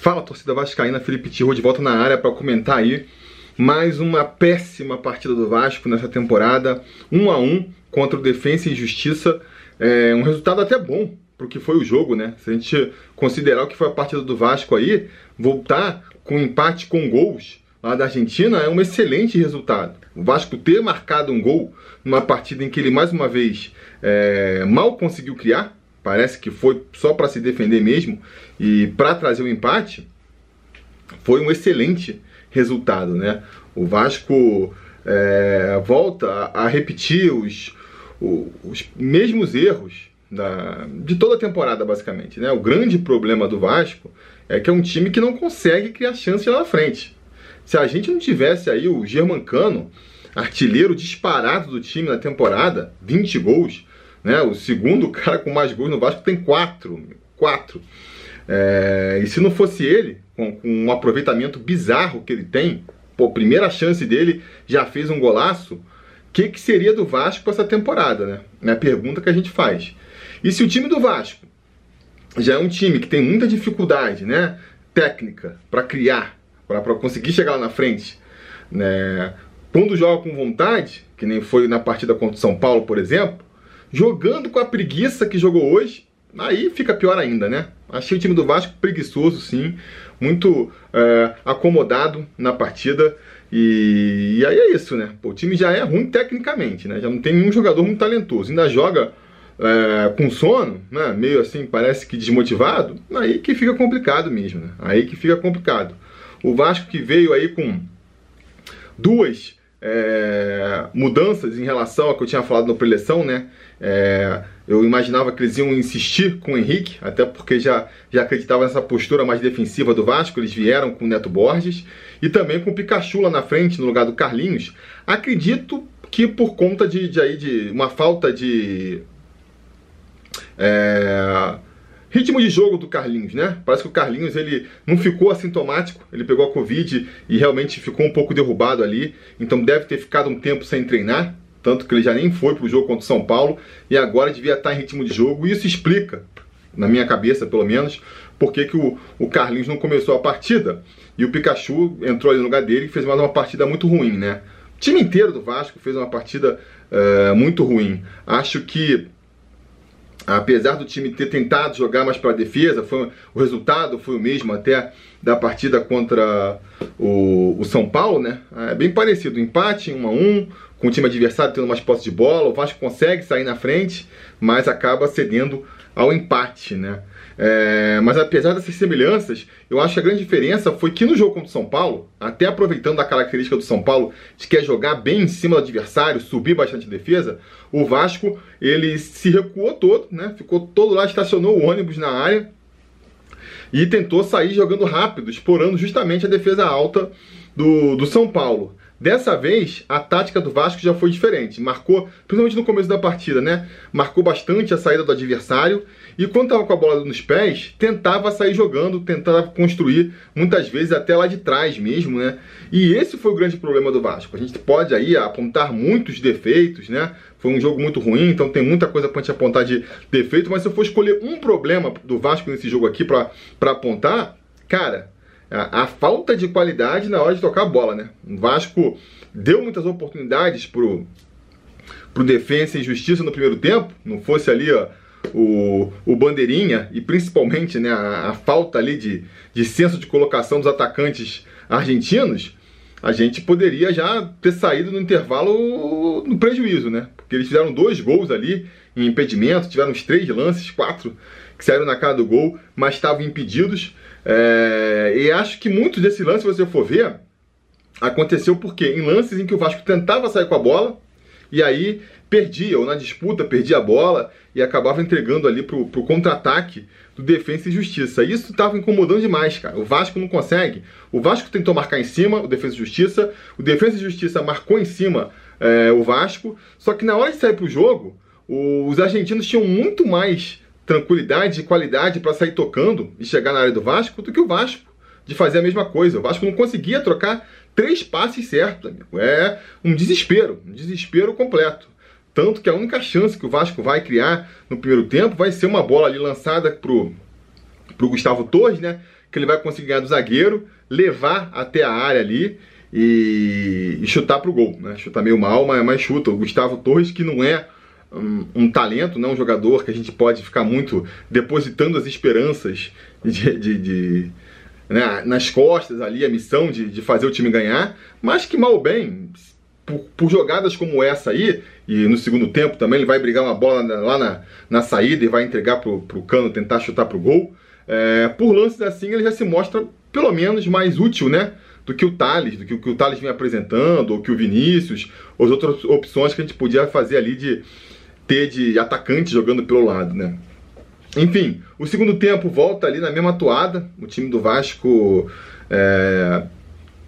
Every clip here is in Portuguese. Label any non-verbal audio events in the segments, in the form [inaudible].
Fala, torcida vascaína, Felipe Tirro de volta na área para comentar aí mais uma péssima partida do Vasco nessa temporada, 1 a 1 contra o Defensa e Justiça, é um resultado até bom pro que foi o jogo, né? Se a gente considerar o que foi a partida do Vasco aí, voltar com empate com gols lá da Argentina é um excelente resultado. O Vasco ter marcado um gol numa partida em que ele mais uma vez é, mal conseguiu criar, parece que foi só para se defender mesmo e para trazer o empate, foi um excelente resultado, né? O Vasco é, volta a, a repetir os, os, os, mesmos erros da, de toda a temporada, basicamente, né? O grande problema do Vasco é que é um time que não consegue criar chance lá na frente. Se a gente não tivesse aí o Germancano, artilheiro disparado do time na temporada, 20 gols, né? O segundo [laughs] cara com mais gols no Vasco tem quatro. Quatro. É, e se não fosse ele, com, com, um aproveitamento bizarro que ele tem, pô, primeira chance dele já fez um golaço, o que, que seria do Vasco essa temporada, né? É a pergunta que a gente faz. E se o time do Vasco já é um time que tem muita dificuldade, né? Técnica para criar, para conseguir chegar lá na frente, né? Quando joga com vontade, que nem foi na partida contra o São Paulo, por exemplo, jogando com a preguiça que jogou hoje, aí fica pior ainda, né? Achei o time do Vasco preguiçoso, sim, muito é, acomodado na partida. E, e, aí é isso, né? Pô, o time já é ruim tecnicamente, né? Já não tem nenhum jogador muito talentoso. Ainda joga é, com sono, né? Meio assim, parece que desmotivado. Aí que fica complicado mesmo, né? Aí que fica complicado. O Vasco que veio aí com duas é, mudanças em relação ao que eu tinha falado na preleção, né? É, eu imaginava que eles iam insistir com o Henrique, até porque já, já acreditava nessa postura mais defensiva do Vasco. Eles vieram com o Neto Borges e também com o Pikachu lá na frente, no lugar do Carlinhos. Acredito que por conta de, de, aí, de uma falta de. É, ritmo de jogo do Carlinhos, né? Parece que o Carlinhos ele não ficou assintomático, ele pegou a Covid e realmente ficou um pouco derrubado ali, então deve ter ficado um tempo sem treinar, tanto que ele já nem foi para o jogo contra o São Paulo e agora devia estar em ritmo de jogo. E isso explica, na minha cabeça pelo menos, por que, que o, o Carlinhos não começou a partida e o Pikachu entrou ali no lugar dele e fez mais uma partida muito ruim, né? O time inteiro do Vasco fez uma partida uh, muito ruim. Acho que apesar do time ter tentado jogar mais para a defesa, foi, o resultado foi o mesmo até da partida contra o, o São Paulo, né? É bem parecido, empate 1 a 1 com o time adversário tendo mais posse de bola, o Vasco consegue sair na frente, mas acaba cedendo ao empate, né? É, mas apesar dessas semelhanças, eu acho que a grande diferença foi que no jogo contra o São Paulo, até aproveitando a característica do São Paulo de quer jogar bem em cima do adversário, subir bastante a defesa, o Vasco ele se recuou todo, né? Ficou todo lá, estacionou o ônibus na área e tentou sair jogando rápido, explorando justamente a defesa alta do, do São Paulo. Dessa vez, a tática do Vasco já foi diferente. Marcou, principalmente no começo da partida, né? Marcou bastante a saída do adversário e quando estava com a bola nos pés, tentava sair jogando, tentava construir, muitas vezes até lá de trás mesmo, né? E esse foi o grande problema do Vasco. A gente pode aí apontar muitos defeitos, né? Foi um jogo muito ruim, então tem muita coisa para gente apontar de defeito, mas se eu for escolher um problema do Vasco nesse jogo aqui para apontar, cara, a, a, falta de qualidade na hora de tocar a bola, né? O Vasco deu muitas oportunidades pro, pro Defensa e Justiça no primeiro tempo, não fosse ali ó, o, o Bandeirinha e principalmente né, a, a, falta ali de, de senso de colocação dos atacantes argentinos, a gente poderia já ter saído no intervalo no prejuízo, né? Porque eles fizeram dois gols ali em impedimento, tiveram uns três lances, quatro que saíram na cara do gol, mas estavam impedidos. É, e acho que muitos desses lances, se você for ver, aconteceu porque em lances em que o Vasco tentava sair com a bola e aí perdia, ou na disputa perdia a bola e acabava entregando ali pro, pro contra-ataque do Defensa e Justiça. Isso estava incomodando demais, cara. O Vasco não consegue. O Vasco tentou marcar em cima o Defensa e Justiça, o Defensa e Justiça marcou em cima é, o Vasco, só que na hora de sair pro jogo, os argentinos tinham muito mais tranquilidade e qualidade para sair tocando e chegar na área do Vasco do que o Vasco de fazer a mesma coisa. O Vasco não conseguia trocar três passes certos, amigo. É um desespero, um desespero completo. Tanto que a única chance que o Vasco vai criar no primeiro tempo vai ser uma bola ali lançada pro, pro Gustavo Torres, né? Que ele vai conseguir ganhar do zagueiro, levar até a área ali e, e chutar pro gol, né? Chutar meio mal, mas, mas chuta. O Gustavo Torres, que não é um, um, talento, não um jogador que a gente pode ficar muito depositando as esperanças de, de, de né, nas costas ali, a missão de, de fazer o time ganhar, mas que mal bem, por, por, jogadas como essa aí, e no segundo tempo também ele vai brigar uma bola lá na, na saída e vai entregar pro, pro Cano tentar chutar pro gol. É, por lances assim ele já se mostra pelo menos mais útil, né? Do que o Thales, do que o que o Thales vinha apresentando, ou que o Vinícius, ou as outras opções que a gente podia fazer ali de ter de atacante jogando pelo lado, né? Enfim, o segundo tempo volta ali na mesma toada, o time do Vasco é,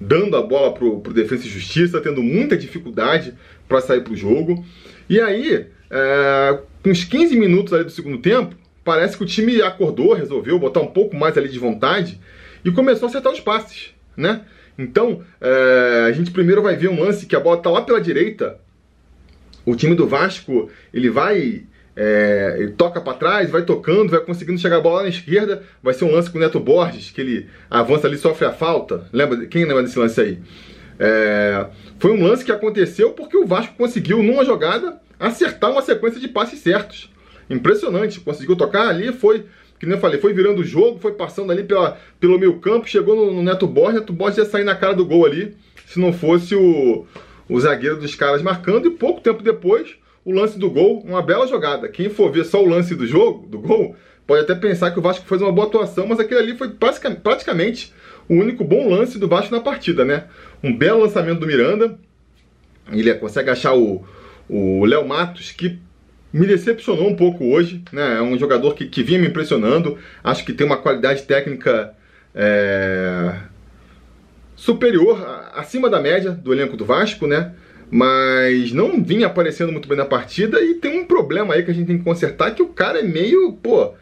dando a bola pro, pro Defesa e Justiça, tendo muita dificuldade para sair pro jogo. E aí, é, com uns 15 minutos ali do segundo tempo, parece que o time acordou, resolveu botar um pouco mais ali de vontade e começou a acertar os passes, né? Então, é, a gente primeiro vai ver um lance que a bola tá lá pela direita. O time do Vasco, ele vai é, ele toca para trás, vai tocando, vai conseguindo chegar a bola na esquerda. Vai ser um lance com o Neto Borges, que ele avança ali, sofre a falta. Lembra? Quem lembra desse lance aí? É, foi um lance que aconteceu porque o Vasco conseguiu, numa jogada, acertar uma sequência de passes certos. Impressionante. Conseguiu tocar ali, foi, que nem eu falei, foi virando o jogo, foi passando ali pela, pelo meio campo, chegou no, no Neto Borges, Neto Borges ia sair na cara do gol ali, se não fosse o, o zagueiro dos caras marcando, e pouco tempo depois o lance do gol, uma bela jogada. Quem for ver só o lance do jogo, do gol, pode até pensar que o Vasco fez uma boa atuação, mas aquele ali foi praticamente o único bom lance do Vasco na partida, né? Um belo lançamento do Miranda, ele consegue achar o Léo Matos, que me decepcionou um pouco hoje, né? É um jogador que, que vinha me impressionando, acho que tem uma qualidade técnica é, superior, acima da média do elenco do Vasco, né? mas não vinha aparecendo muito bem na partida e tem um problema aí que a gente tem que consertar que o cara é meio, pô,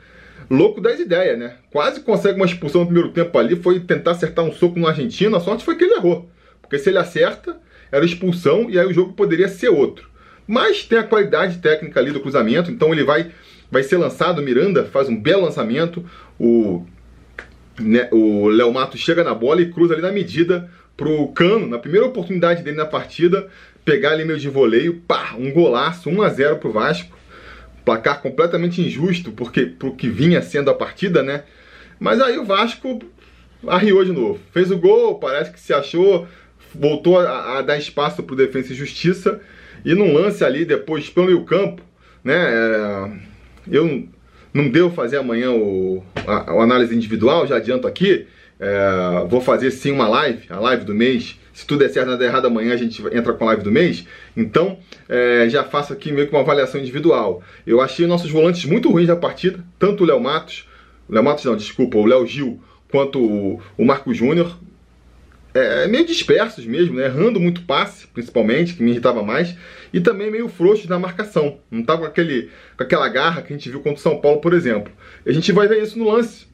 louco das ideias, né? Quase consegue uma expulsão no primeiro tempo ali, foi tentar acertar um soco no argentino, a sorte foi que ele errou. Porque se ele acerta, era expulsão e aí o jogo poderia ser outro. Mas tem a qualidade técnica ali do cruzamento, então ele vai vai ser lançado, Miranda faz um belo lançamento, o né, o Léo Mato chega na bola e cruza ali na medida pro Cano, na primeira oportunidade dele na partida, pegar ali meio de voleio, pá, um golaço, 1 a 0 pro Vasco. Placar completamente injusto porque pro que vinha sendo a partida, né? Mas aí o Vasco arriou de novo. Fez o gol, parece que se achou, voltou a, a dar espaço pro Defensa e Justiça e num lance ali depois pelo meio campo, né? É, eu não devo fazer amanhã o, a, a análise individual, já adianto aqui. É, vou fazer sim uma live, a live do mês, se tudo der certo, nada errado, amanhã a gente entra com a live do mês. Então, é, já faço aqui meio que uma avaliação individual. Eu achei nossos volantes muito ruins da partida, tanto o Léo Matos, Léo Matos não, desculpa, o Léo Gil, quanto o, o Marco Júnior. É, meio dispersos mesmo, né? errando muito passe, principalmente, que me irritava mais, e também meio frouxos na marcação. Não estava com, aquele, com aquela garra que a gente viu contra o São Paulo, por exemplo. A gente vai ver isso no lance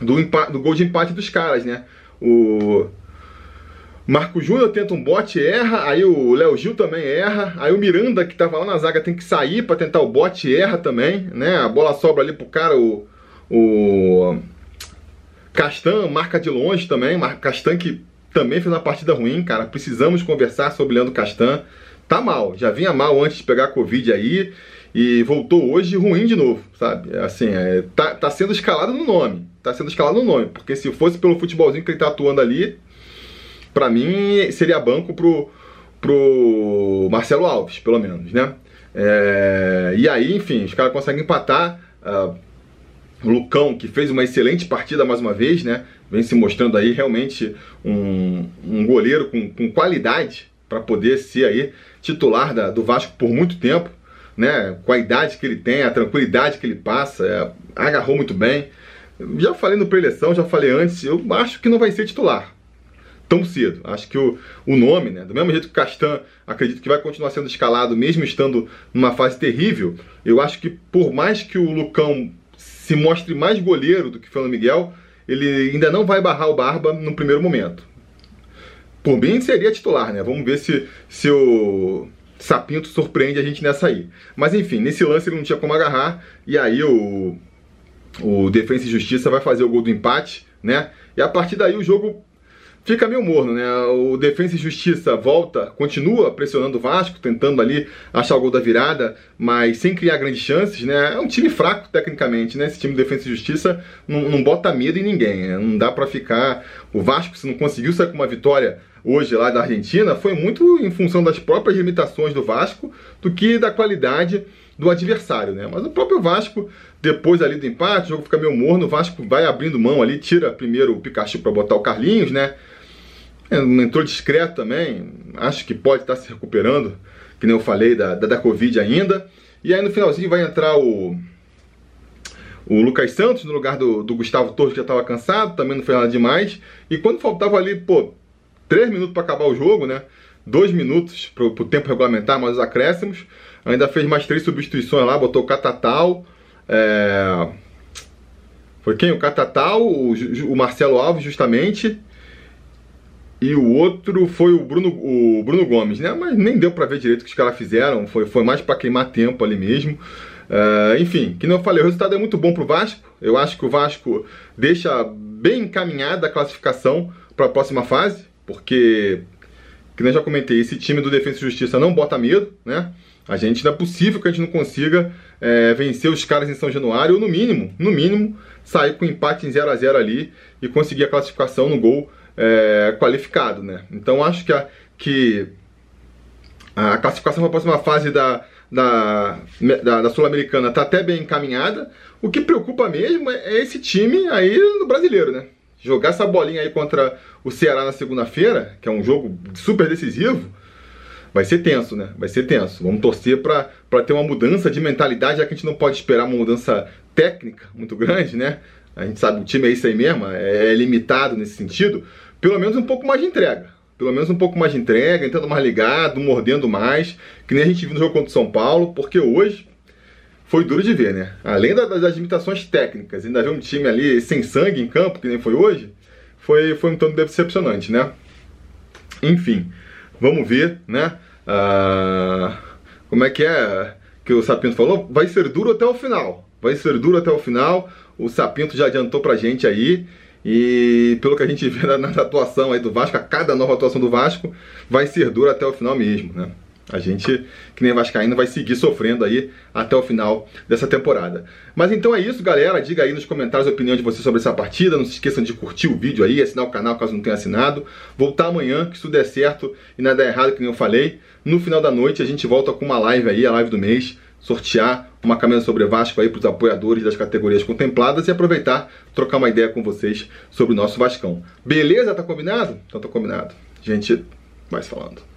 do, do gol de empate dos caras, né? O, Marco Júnior tenta um bote, erra, aí o Léo Gil também erra, aí o Miranda que tava lá na zaga tem que sair para tentar o bote, erra também, né? A bola sobra ali pro cara, o, o Castan marca de longe também, Castan que também fez uma partida ruim, cara. Precisamos conversar sobre o Leandro Castan. Tá mal, já vinha mal antes de pegar a Covid aí e voltou hoje ruim de novo, sabe? Assim, é, tá, tá sendo escalado no nome, tá sendo escalado no nome, porque se fosse pelo futebolzinho que ele tá atuando ali, para mim seria banco pro, pro Marcelo Alves, pelo menos, né? É, e aí, enfim, os caras conseguem empatar. Uh, Lucão, que fez uma excelente partida mais uma vez, né? Vem se mostrando aí realmente um, um goleiro com, com qualidade para poder ser aí titular da, do Vasco por muito tempo, né? Com a idade que ele tem, a tranquilidade que ele passa, é, agarrou muito bem. Já falei no pré-eleição, já falei antes, eu acho que não vai ser titular tão cedo. Acho que o, o nome, né, do mesmo jeito que o Castan acredito que vai continuar sendo escalado, mesmo estando numa fase terrível, eu acho que por mais que o Lucão se mostre mais goleiro do que Fernando Miguel, ele ainda não vai barrar o Barba no primeiro momento. Por mim seria titular, né? Vamos ver se, se o Sapinto surpreende a gente nessa aí. Mas enfim, nesse lance ele não tinha como agarrar, e aí o o Defensa e Justiça vai fazer o gol do empate, né? E a partir daí o jogo fica meio morno, né? O Defensa e Justiça volta, continua pressionando o Vasco, tentando ali achar o gol da virada, mas sem criar grandes chances, né? É um time fraco tecnicamente, né? Esse time do Defensa e Justiça não, não bota medo em ninguém, né? não dá para ficar. O Vasco, se não conseguiu sair com uma vitória hoje lá da Argentina, foi muito em função das próprias limitações do Vasco do que da qualidade do adversário, né? Mas o próprio Vasco, depois ali do empate, o jogo fica meio morno, o Vasco vai abrindo mão ali, tira primeiro o Pikachu para botar o Carlinhos, né? É, entrou discreto também, acho que pode estar se recuperando, que nem eu falei, da, da, da Covid ainda. E aí no finalzinho vai entrar o, o Lucas Santos no lugar do, do Gustavo Torres, que já estava cansado, também não foi nada demais. E quando faltava ali, pô, três minutos para acabar o jogo, né? Dois minutos para o tempo regulamentar, mais os acréscimos. Ainda fez mais três substituições lá, botou o Catatal. É... Foi quem? O Catatal, o, o Marcelo Alves, justamente e o outro foi o Bruno, o Bruno Gomes, né? Mas nem deu para ver direito o que os caras fizeram, foi, foi mais para queimar tempo ali mesmo. Uh, enfim, que não eu falei, o resultado é muito bom pro Vasco. Eu acho que o Vasco deixa bem encaminhada a classificação para a próxima fase, porque, que eu já comentei, esse time do Defesa e Justiça não bota medo, né? A gente não é possível que a gente não consiga é, vencer os caras em São Januário, ou no mínimo, no mínimo, sair com empate em 0 a 0 ali e conseguir a classificação no gol é, qualificado, né? Então acho que a, que a classificação para a próxima fase da, da, da, da Sul-Americana está até bem encaminhada. O que preocupa mesmo é, é esse time aí no brasileiro, né? Jogar essa bolinha aí contra o Ceará na segunda-feira, que é um jogo super decisivo, vai ser tenso, né? Vai ser tenso. Vamos torcer para ter uma mudança de mentalidade, já que a gente não pode esperar uma mudança técnica muito grande, né? A gente sabe o time é isso aí mesmo, é, é limitado nesse sentido. Pelo menos um pouco mais de entrega. Pelo menos um pouco mais de entrega, entrando mais ligado, mordendo mais, que nem a gente viu no jogo contra o São Paulo, porque hoje foi duro de ver, né? Além das limitações técnicas, ainda ver um time ali sem sangue em campo, que nem foi hoje, foi, foi um tanto decepcionante, né? Enfim, vamos ver, né? Ah, como é que é que o Sapinto falou? Vai ser duro até o final. Vai ser duro até o final. O Sapinto já adiantou pra gente aí. E pelo que a gente [laughs] vê na, na, atuação aí do Vasco, a cada nova atuação do Vasco vai ser dura até o final mesmo, né? A gente, que nem Vascaíno, vai seguir sofrendo aí até o final dessa temporada. Mas então é isso, galera. Diga aí nos comentários a opinião de vocês sobre essa partida. Não se esqueçam de curtir o vídeo aí, assinar o canal caso não tenha assinado. Voltar amanhã, que isso der certo e nada errado, que nem eu falei. No final da noite a gente volta com uma live aí, a live do mês, sortear uma camisa sobre Vasco aí para os apoiadores das categorias contempladas e aproveitar trocar uma ideia com vocês sobre o nosso Vascão. Beleza? Tá combinado? Então tá combinado. A gente vai se falando.